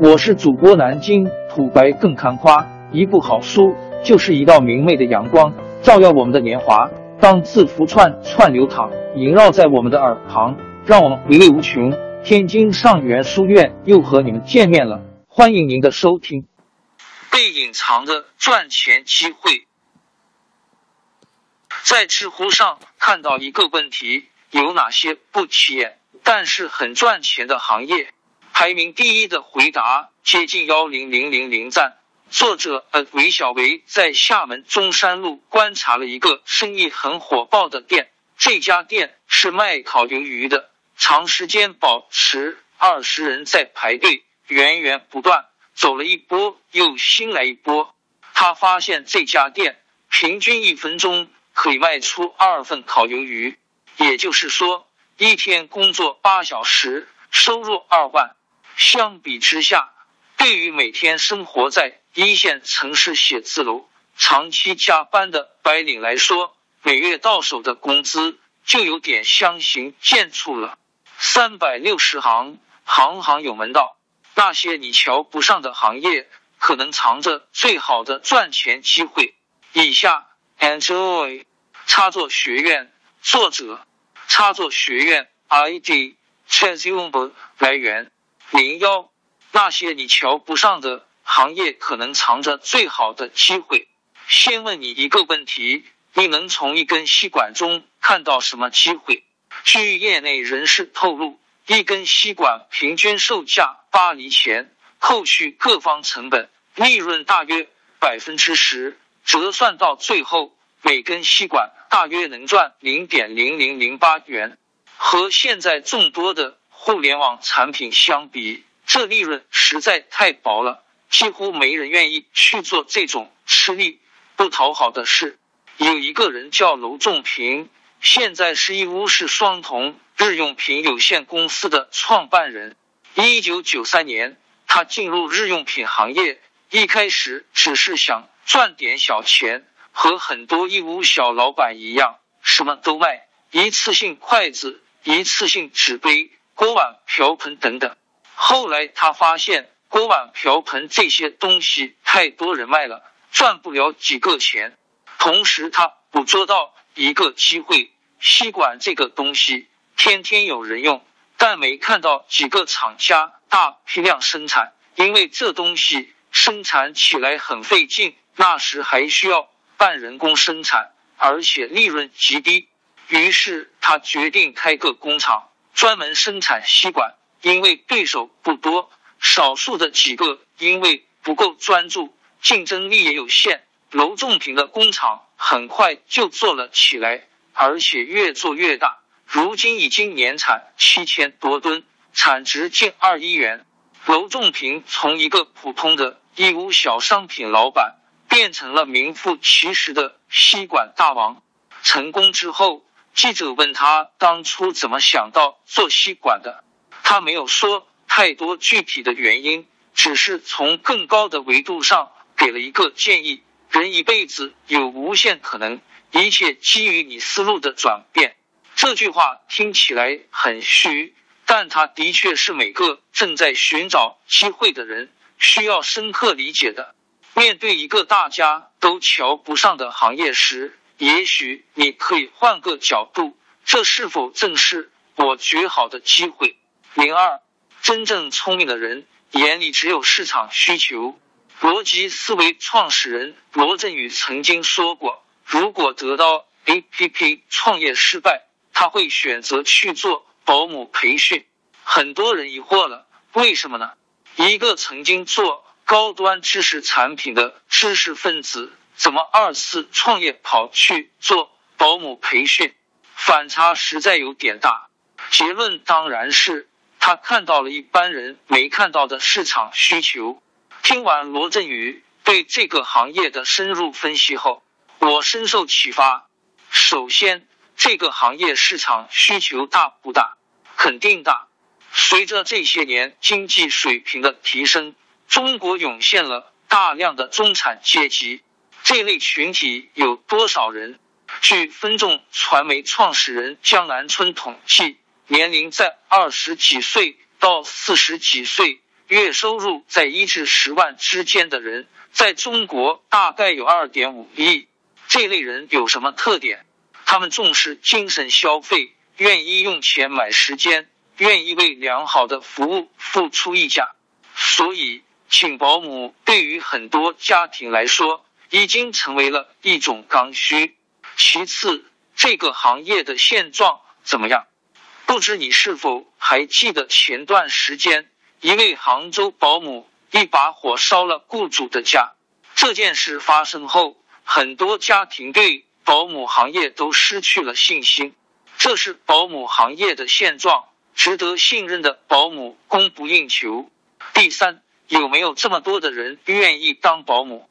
我是主播南京土白更看花，一部好书就是一道明媚的阳光，照耀我们的年华。当字符串串流淌，萦绕在我们的耳旁，让我们回味无穷。天津上元书院又和你们见面了，欢迎您的收听。被隐藏的赚钱机会，在知乎上看到一个问题：有哪些不起眼但是很赚钱的行业？排名第一的回答接近幺零零零零赞。作者呃韦小维在厦门中山路观察了一个生意很火爆的店，这家店是卖烤鱿鱼的。长时间保持二十人在排队，源源不断，走了一波又新来一波。他发现这家店平均一分钟可以卖出二份烤鱿鱼，也就是说一天工作八小时，收入二万。相比之下，对于每天生活在一线城市写字楼、长期加班的白领来说，每月到手的工资就有点相形见绌了。三百六十行，行行有门道。那些你瞧不上的行业，可能藏着最好的赚钱机会。以下，enjoy 插座学院作者，插座学院 ID c h a s u m b 来源零幺。那些你瞧不上的行业，可能藏着最好的机会。先问你一个问题：你能从一根吸管中看到什么机会？据业内人士透露，一根吸管平均售价八厘钱，后续各方成本利润大约百分之十，折算到最后，每根吸管大约能赚零点零零零八元。和现在众多的互联网产品相比，这利润实在太薄了，几乎没人愿意去做这种吃力不讨好的事。有一个人叫娄仲平。现在是义乌市双瞳日用品有限公司的创办人。一九九三年，他进入日用品行业，一开始只是想赚点小钱，和很多义乌小老板一样，什么都卖，一次性筷子、一次性纸杯、锅碗瓢盆等等。后来他发现锅碗瓢盆这些东西太多人卖了，赚不了几个钱。同时，他捕捉到一个机会。吸管这个东西天天有人用，但没看到几个厂家大批量生产，因为这东西生产起来很费劲，那时还需要半人工生产，而且利润极低。于是他决定开个工厂，专门生产吸管。因为对手不多，少数的几个因为不够专注，竞争力也有限。楼仲平的工厂很快就做了起来。而且越做越大，如今已经年产七千多吨，产值近二亿元。娄仲平从一个普通的义乌小商品老板，变成了名副其实的吸管大王。成功之后，记者问他当初怎么想到做吸管的，他没有说太多具体的原因，只是从更高的维度上给了一个建议：人一辈子有无限可能。一切基于你思路的转变。这句话听起来很虚，但它的确是每个正在寻找机会的人需要深刻理解的。面对一个大家都瞧不上的行业时，也许你可以换个角度：这是否正是我绝好的机会？零二，真正聪明的人眼里只有市场需求。逻辑思维创始人罗振宇曾经说过。如果得到 A P P 创业失败，他会选择去做保姆培训。很多人疑惑了，为什么呢？一个曾经做高端知识产品的知识分子，怎么二次创业跑去做保姆培训？反差实在有点大。结论当然是他看到了一般人没看到的市场需求。听完罗振宇对这个行业的深入分析后。我深受启发。首先，这个行业市场需求大不大？肯定大。随着这些年经济水平的提升，中国涌现了大量的中产阶级。这类群体有多少人？据分众传媒创始人江南春统计，年龄在二十几岁到四十几岁，月收入在一至十万之间的人，在中国大概有二点五亿。这类人有什么特点？他们重视精神消费，愿意用钱买时间，愿意为良好的服务付出溢价。所以，请保姆对于很多家庭来说，已经成为了一种刚需。其次，这个行业的现状怎么样？不知你是否还记得前段时间，一位杭州保姆一把火烧了雇主的家。这件事发生后，很多家庭对保姆行业都失去了信心。这是保姆行业的现状，值得信任的保姆供不应求。第三，有没有这么多的人愿意当保姆？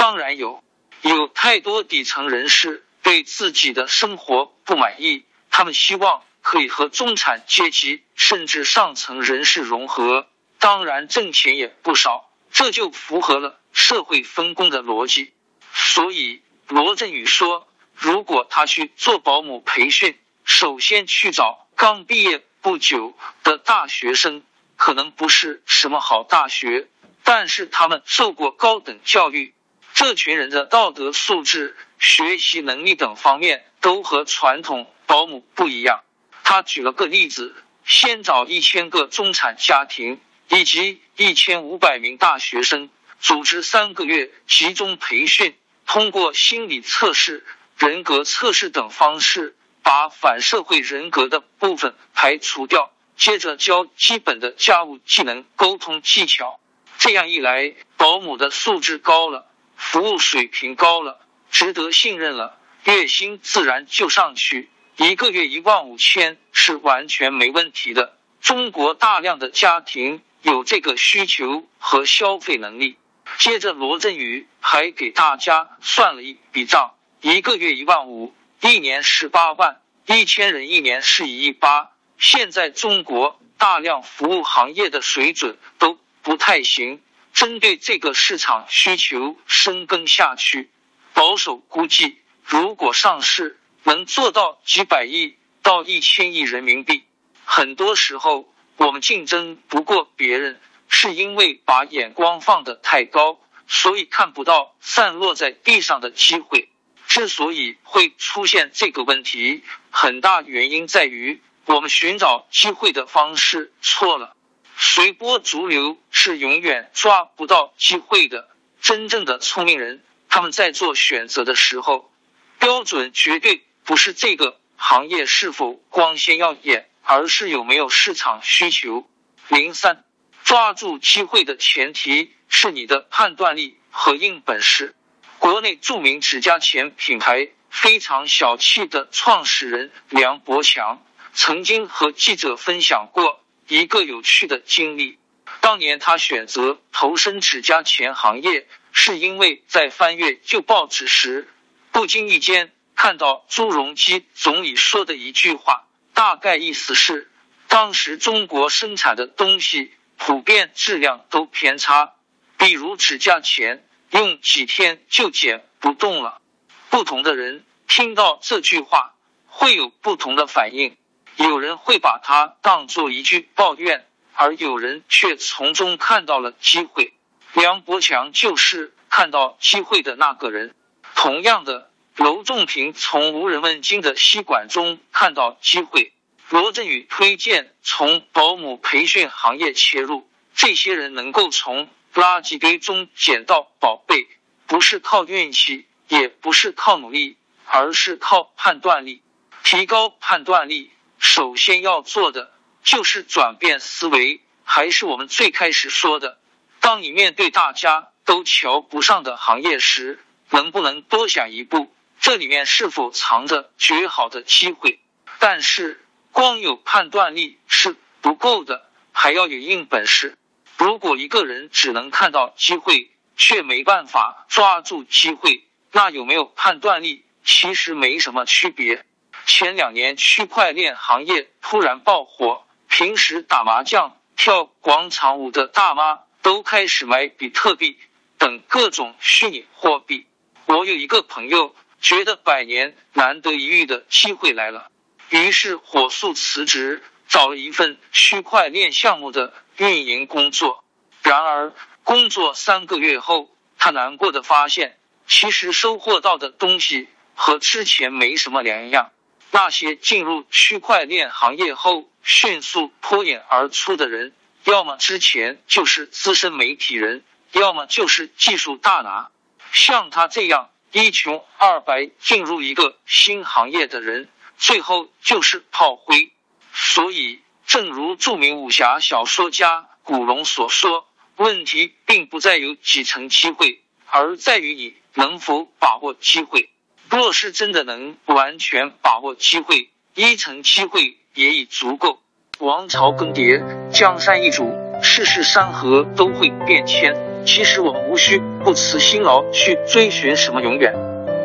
当然有，有太多底层人士对自己的生活不满意，他们希望。可以和中产阶级甚至上层人士融合，当然挣钱也不少，这就符合了社会分工的逻辑。所以罗振宇说，如果他去做保姆培训，首先去找刚毕业不久的大学生，可能不是什么好大学，但是他们受过高等教育，这群人的道德素质、学习能力等方面都和传统保姆不一样。他举了个例子：先找一千个中产家庭以及一千五百名大学生，组织三个月集中培训，通过心理测试、人格测试等方式，把反社会人格的部分排除掉。接着教基本的家务技能、沟通技巧。这样一来，保姆的素质高了，服务水平高了，值得信任了，月薪自然就上去。一个月一万五千是完全没问题的。中国大量的家庭有这个需求和消费能力。接着，罗振宇还给大家算了一笔账：一个月一万五，一年十八万，一千人一年是一亿八。现在中国大量服务行业的水准都不太行，针对这个市场需求深耕下去，保守估计，如果上市。能做到几百亿到一千亿人民币，很多时候我们竞争不过别人，是因为把眼光放得太高，所以看不到散落在地上的机会。之所以会出现这个问题，很大原因在于我们寻找机会的方式错了。随波逐流是永远抓不到机会的。真正的聪明人，他们在做选择的时候，标准绝对。不是这个行业是否光鲜耀眼，而是有没有市场需求。零三，抓住机会的前提是你的判断力和硬本事。国内著名指甲钳品牌非常小气的创始人梁博强曾经和记者分享过一个有趣的经历。当年他选择投身指甲钳行业，是因为在翻阅旧报纸时，不经意间。看到朱镕基总理说的一句话，大概意思是，当时中国生产的东西普遍质量都偏差，比如指甲钳，用几天就剪不动了。不同的人听到这句话会有不同的反应，有人会把它当做一句抱怨，而有人却从中看到了机会。梁伯强就是看到机会的那个人。同样的。娄仲平从无人问津的吸管中看到机会，罗振宇推荐从保姆培训行业切入。这些人能够从垃圾堆中捡到宝贝，不是靠运气，也不是靠努力，而是靠判断力。提高判断力，首先要做的就是转变思维。还是我们最开始说的，当你面对大家都瞧不上的行业时，能不能多想一步？这里面是否藏着绝好的机会？但是光有判断力是不够的，还要有硬本事。如果一个人只能看到机会，却没办法抓住机会，那有没有判断力其实没什么区别。前两年区块链行业突然爆火，平时打麻将、跳广场舞的大妈都开始买比特币等各种虚拟货币。我有一个朋友。觉得百年难得一遇的机会来了，于是火速辞职，找了一份区块链项目的运营工作。然而，工作三个月后，他难过的发现，其实收获到的东西和之前没什么两样。那些进入区块链行业后迅速脱颖而出的人，要么之前就是资深媒体人，要么就是技术大拿。像他这样一穷二白进入一个新行业的人，最后就是炮灰。所以，正如著名武侠小说家古龙所说。问题并不在有几成机会，而在于你能否把握机会。若是真的能完全把握机会，一成机会也已足够。王朝更迭，江山易主，世事山河都会变迁。其实我们无需不辞辛劳去追寻什么永远，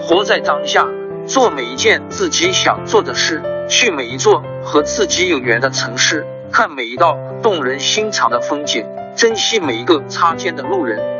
活在当下，做每一件自己想做的事，去每一座和自己有缘的城市，看每一道动人心肠的风景。珍惜每一个擦肩的路人，